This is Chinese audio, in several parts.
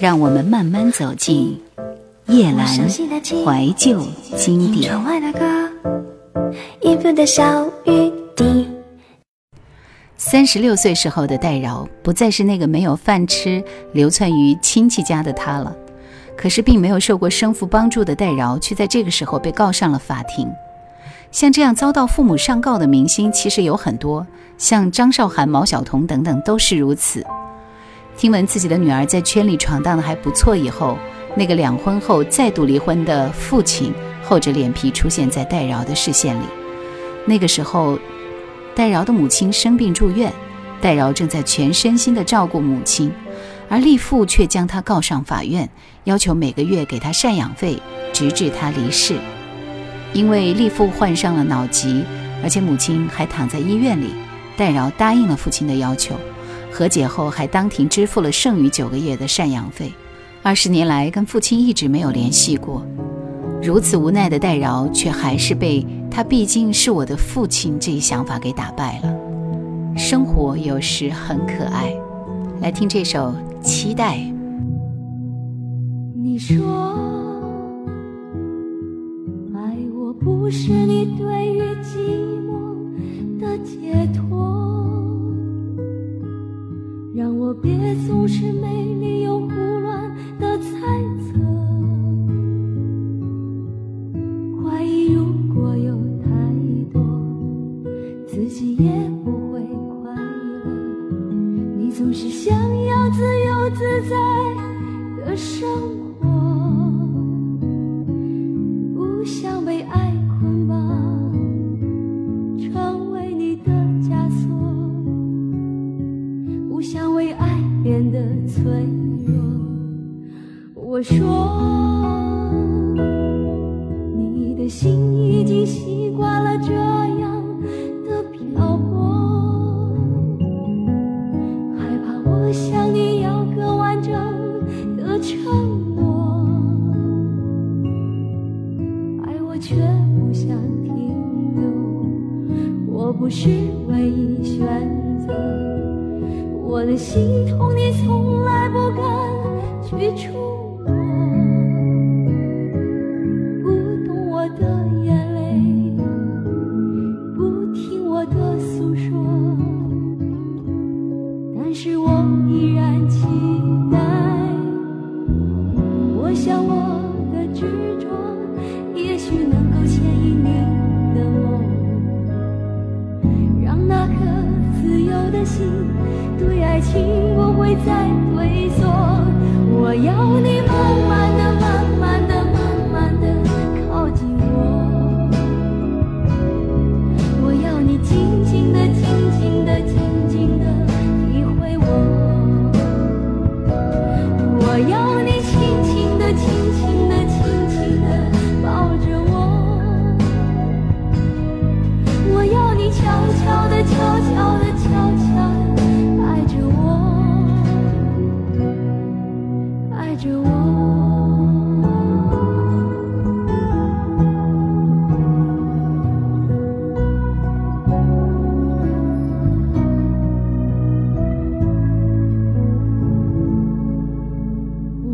让我们慢慢走进叶阑怀旧经典。三十六岁时候的戴娆，不再是那个没有饭吃、流窜于亲戚家的她了。可是，并没有受过生父帮助的戴娆，却在这个时候被告上了法庭。像这样遭到父母上告的明星，其实有很多，像张韶涵、毛晓彤等等，都是如此。听闻自己的女儿在圈里闯荡的还不错以后，那个两婚后再度离婚的父亲厚着脸皮出现在戴娆的视线里。那个时候，戴娆的母亲生病住院，戴娆正在全身心的照顾母亲，而立父却将她告上法院，要求每个月给她赡养费，直至她离世。因为立父患上了脑疾，而且母亲还躺在医院里，戴娆答应了父亲的要求。和解后，还当庭支付了剩余九个月的赡养费。二十年来，跟父亲一直没有联系过。如此无奈的戴娆，却还是被他毕竟是我的父亲这一想法给打败了。生活有时很可爱，来听这首《期待》。你说，爱我不是你对于寂寞的解脱。让我别总是没理由胡乱的猜测，怀疑如果有太多，自己也不会快乐。你总是想要自由自在的生活，说，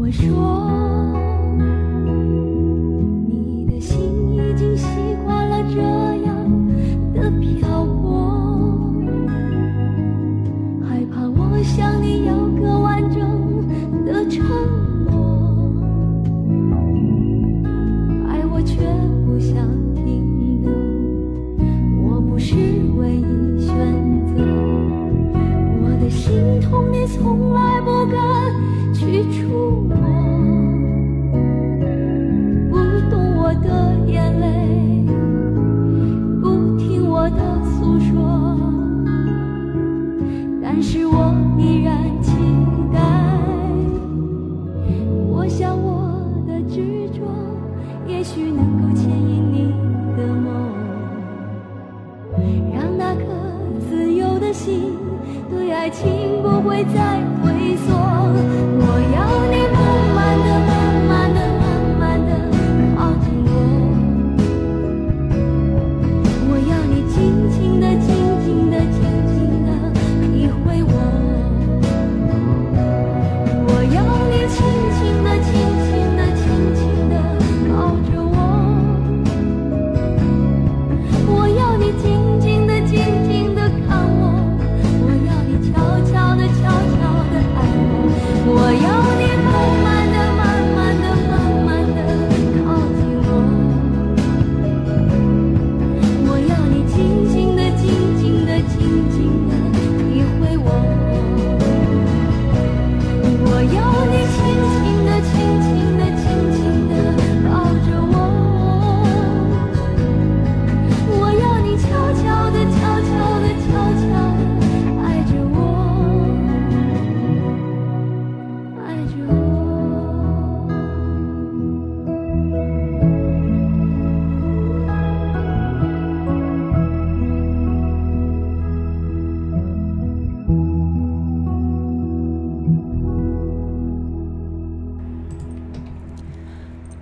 我说也许能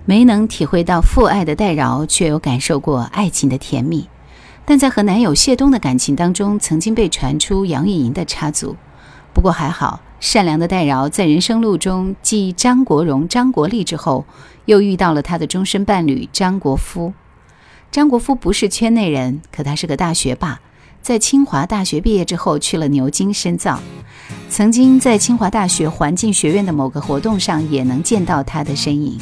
没能体会到父爱的戴娆，却有感受过爱情的甜蜜。但在和男友谢东的感情当中，曾经被传出杨钰莹的插足。不过还好，善良的戴娆在人生路中继张国荣、张国立之后，又遇到了他的终身伴侣张国夫。张国夫不是圈内人，可他是个大学霸，在清华大学毕业之后去了牛津深造。曾经在清华大学环境学院的某个活动上，也能见到他的身影。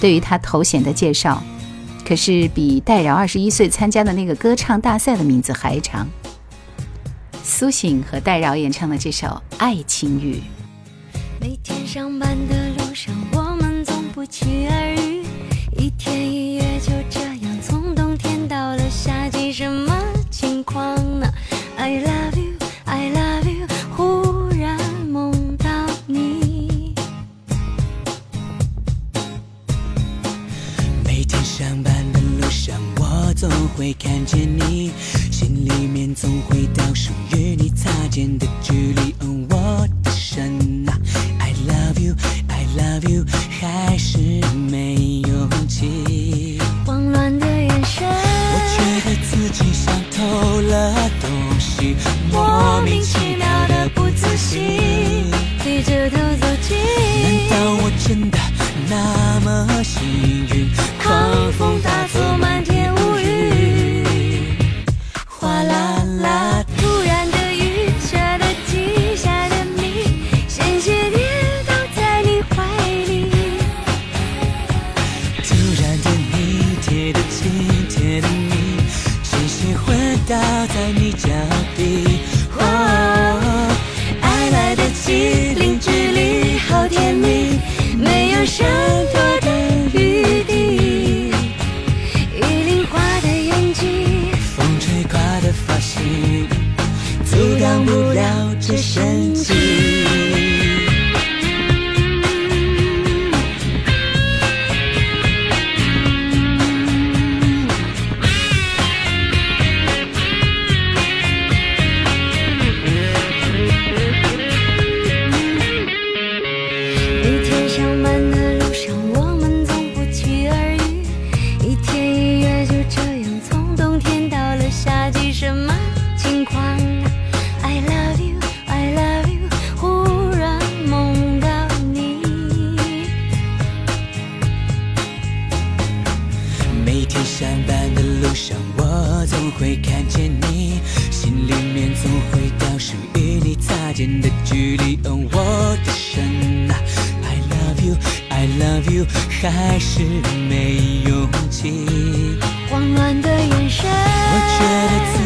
对于他头衔的介绍。可是比戴饶二十一岁参加的那个歌唱大赛的名字还长。苏醒和戴饶演唱的这首《爱情雨》。每天上班的路上，我们总不期而遇，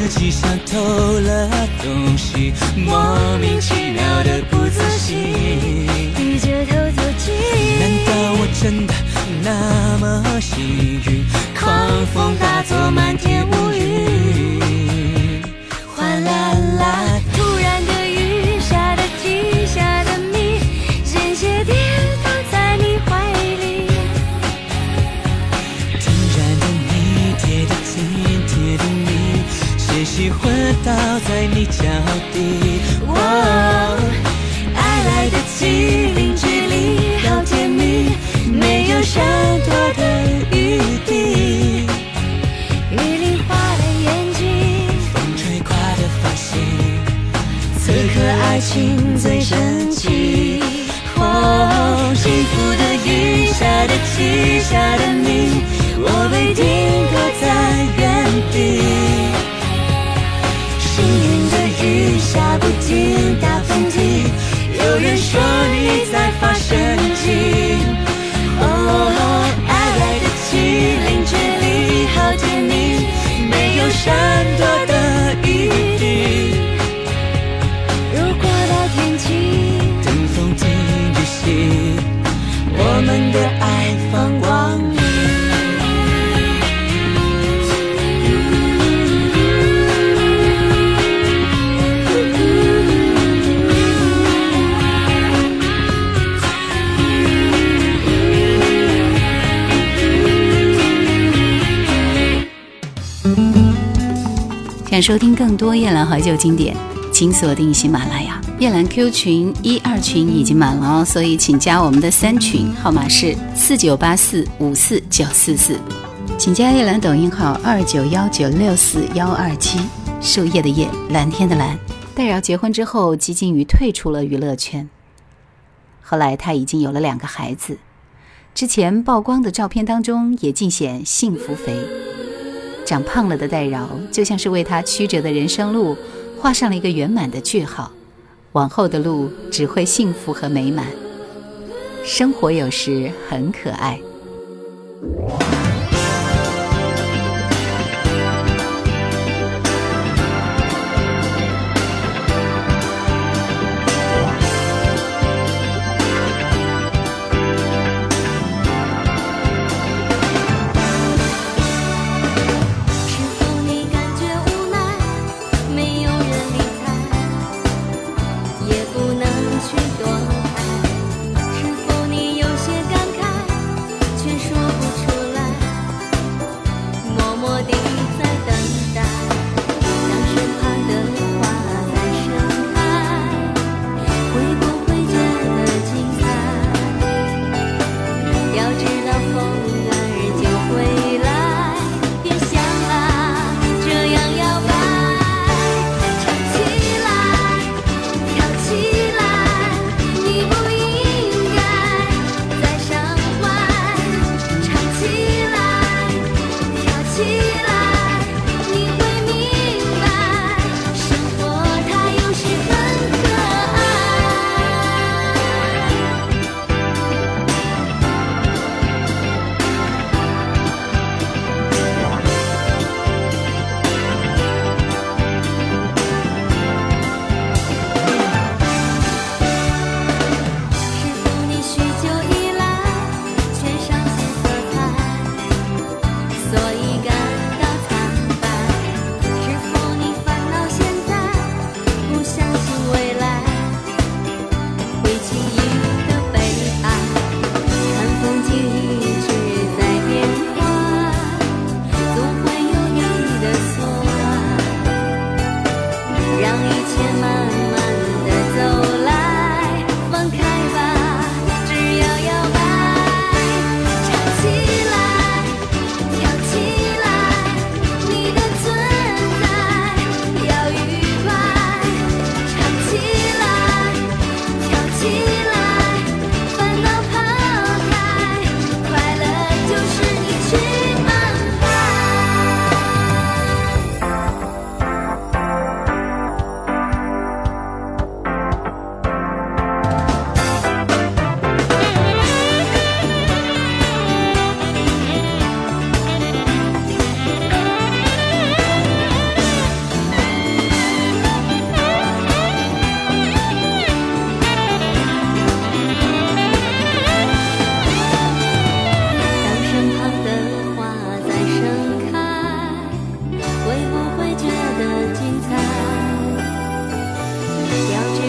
自己像偷了东西，莫名其妙的不自信。低着头走进，难道我真的那么幸运？狂风大作，满天在你脚底。哦，爱来得及，零距离，好甜蜜，没有闪躲的余地。雨淋花的眼睛，风吹垮的发型，此刻爱情最神奇。哦，幸福的雨下的急，下的你，我被定下想收听更多夜兰怀旧经典，请锁定喜马拉雅。叶兰 Q 群一二群已经满了哦，所以请加我们的三群，号码是四九八四五四九四四，请加叶兰抖音号二九幺九六四幺二七，树叶的叶，蓝天的蓝。戴娆结婚之后，吉金于退出了娱乐圈。后来他已经有了两个孩子，之前曝光的照片当中也尽显幸福肥。长胖了的戴娆，就像是为他曲折的人生路画上了一个圆满的句号。往后的路只会幸福和美满，生活有时很可爱。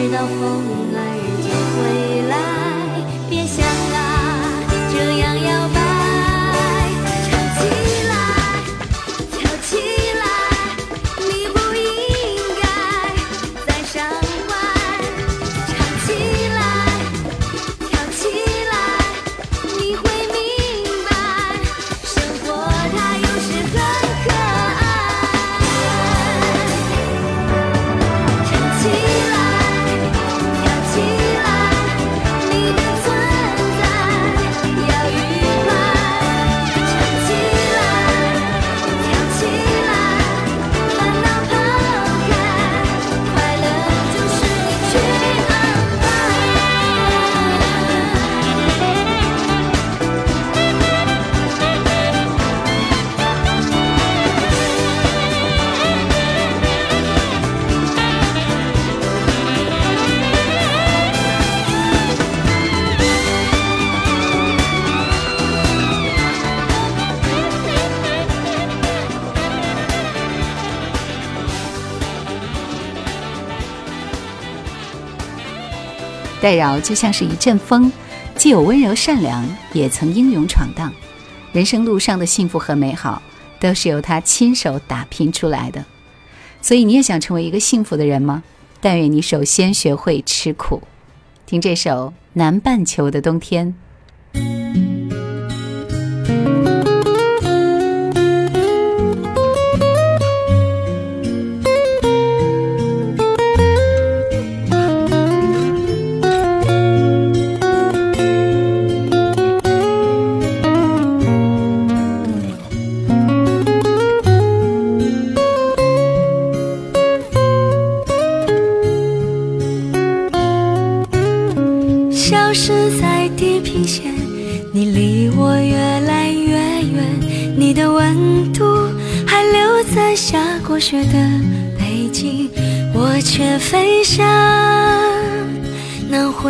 等到风来就回来。戴娆就像是一阵风，既有温柔善良，也曾英勇闯荡。人生路上的幸福和美好，都是由他亲手打拼出来的。所以，你也想成为一个幸福的人吗？但愿你首先学会吃苦。听这首《南半球的冬天》。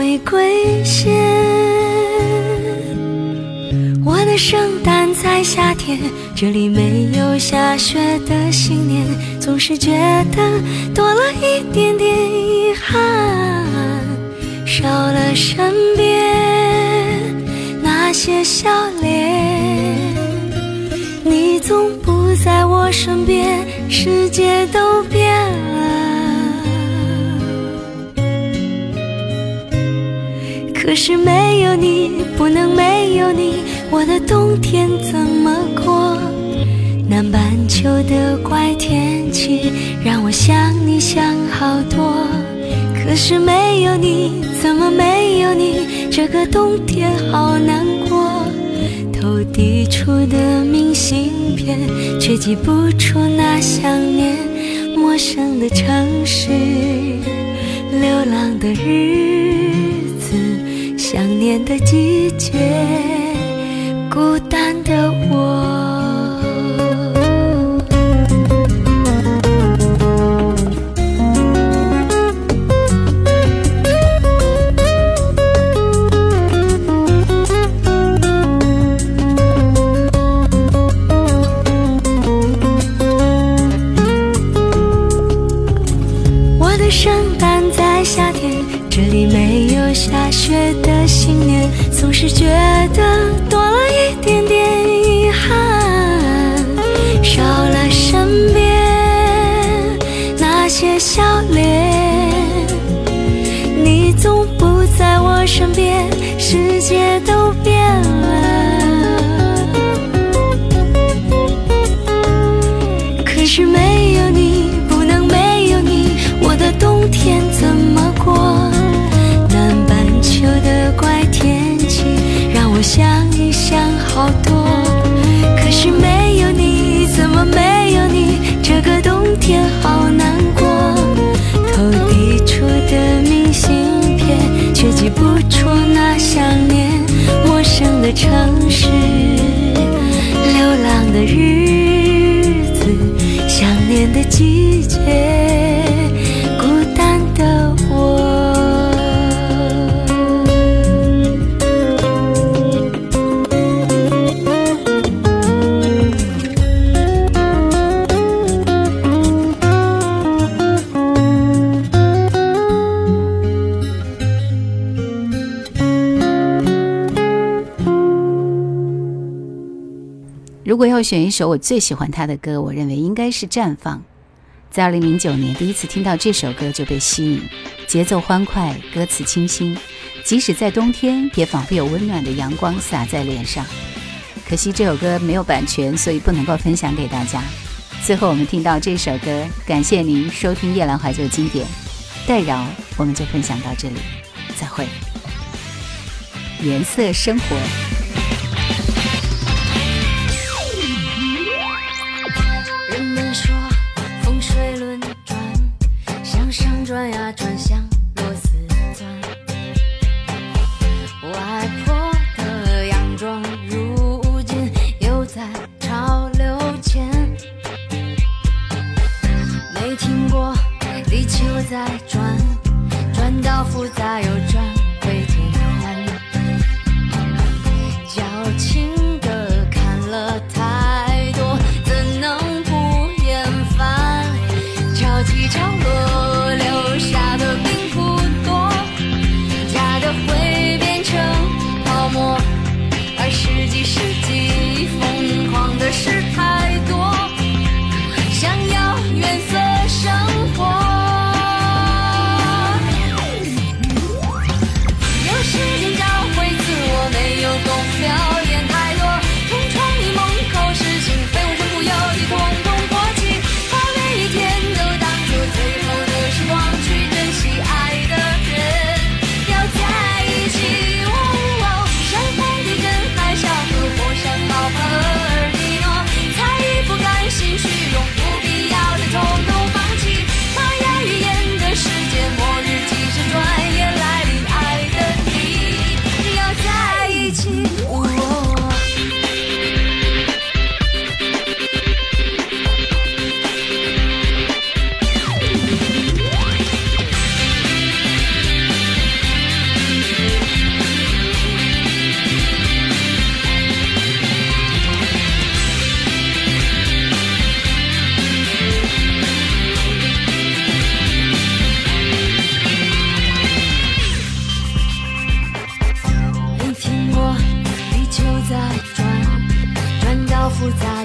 南回归线。我的圣诞在夏天，这里没有下雪的新年，总是觉得多了一点点遗憾。少了身边那些笑脸，你总不在我身边，世界都变了。可是没有你，不能没有你，我的冬天怎么过？南半球的怪天气让我想你想好多。可是没有你，怎么没有你？这个冬天好难过。投递出的明信片，却寄不出那想念。陌生的城市，流浪的日，想念的季节，孤单的我。有下雪的新年，总是觉得多了一点点遗憾，少了身边那些笑脸，你总不在我身边，世界都变了。可是没有你，不能没有你，我的冬天怎么过？想一想好多。可是没有你，怎么没有你？这个冬天好难过。投递出的明信片，却寄不如果要选一首我最喜欢他的歌，我认为应该是《绽放》。在二零零九年第一次听到这首歌就被吸引，节奏欢快，歌词清新，即使在冬天也仿佛有温暖的阳光洒在脸上。可惜这首歌没有版权，所以不能够分享给大家。最后我们听到这首歌，感谢您收听夜兰怀旧经典，代饶我们就分享到这里，再会。颜色生活。再转转到复杂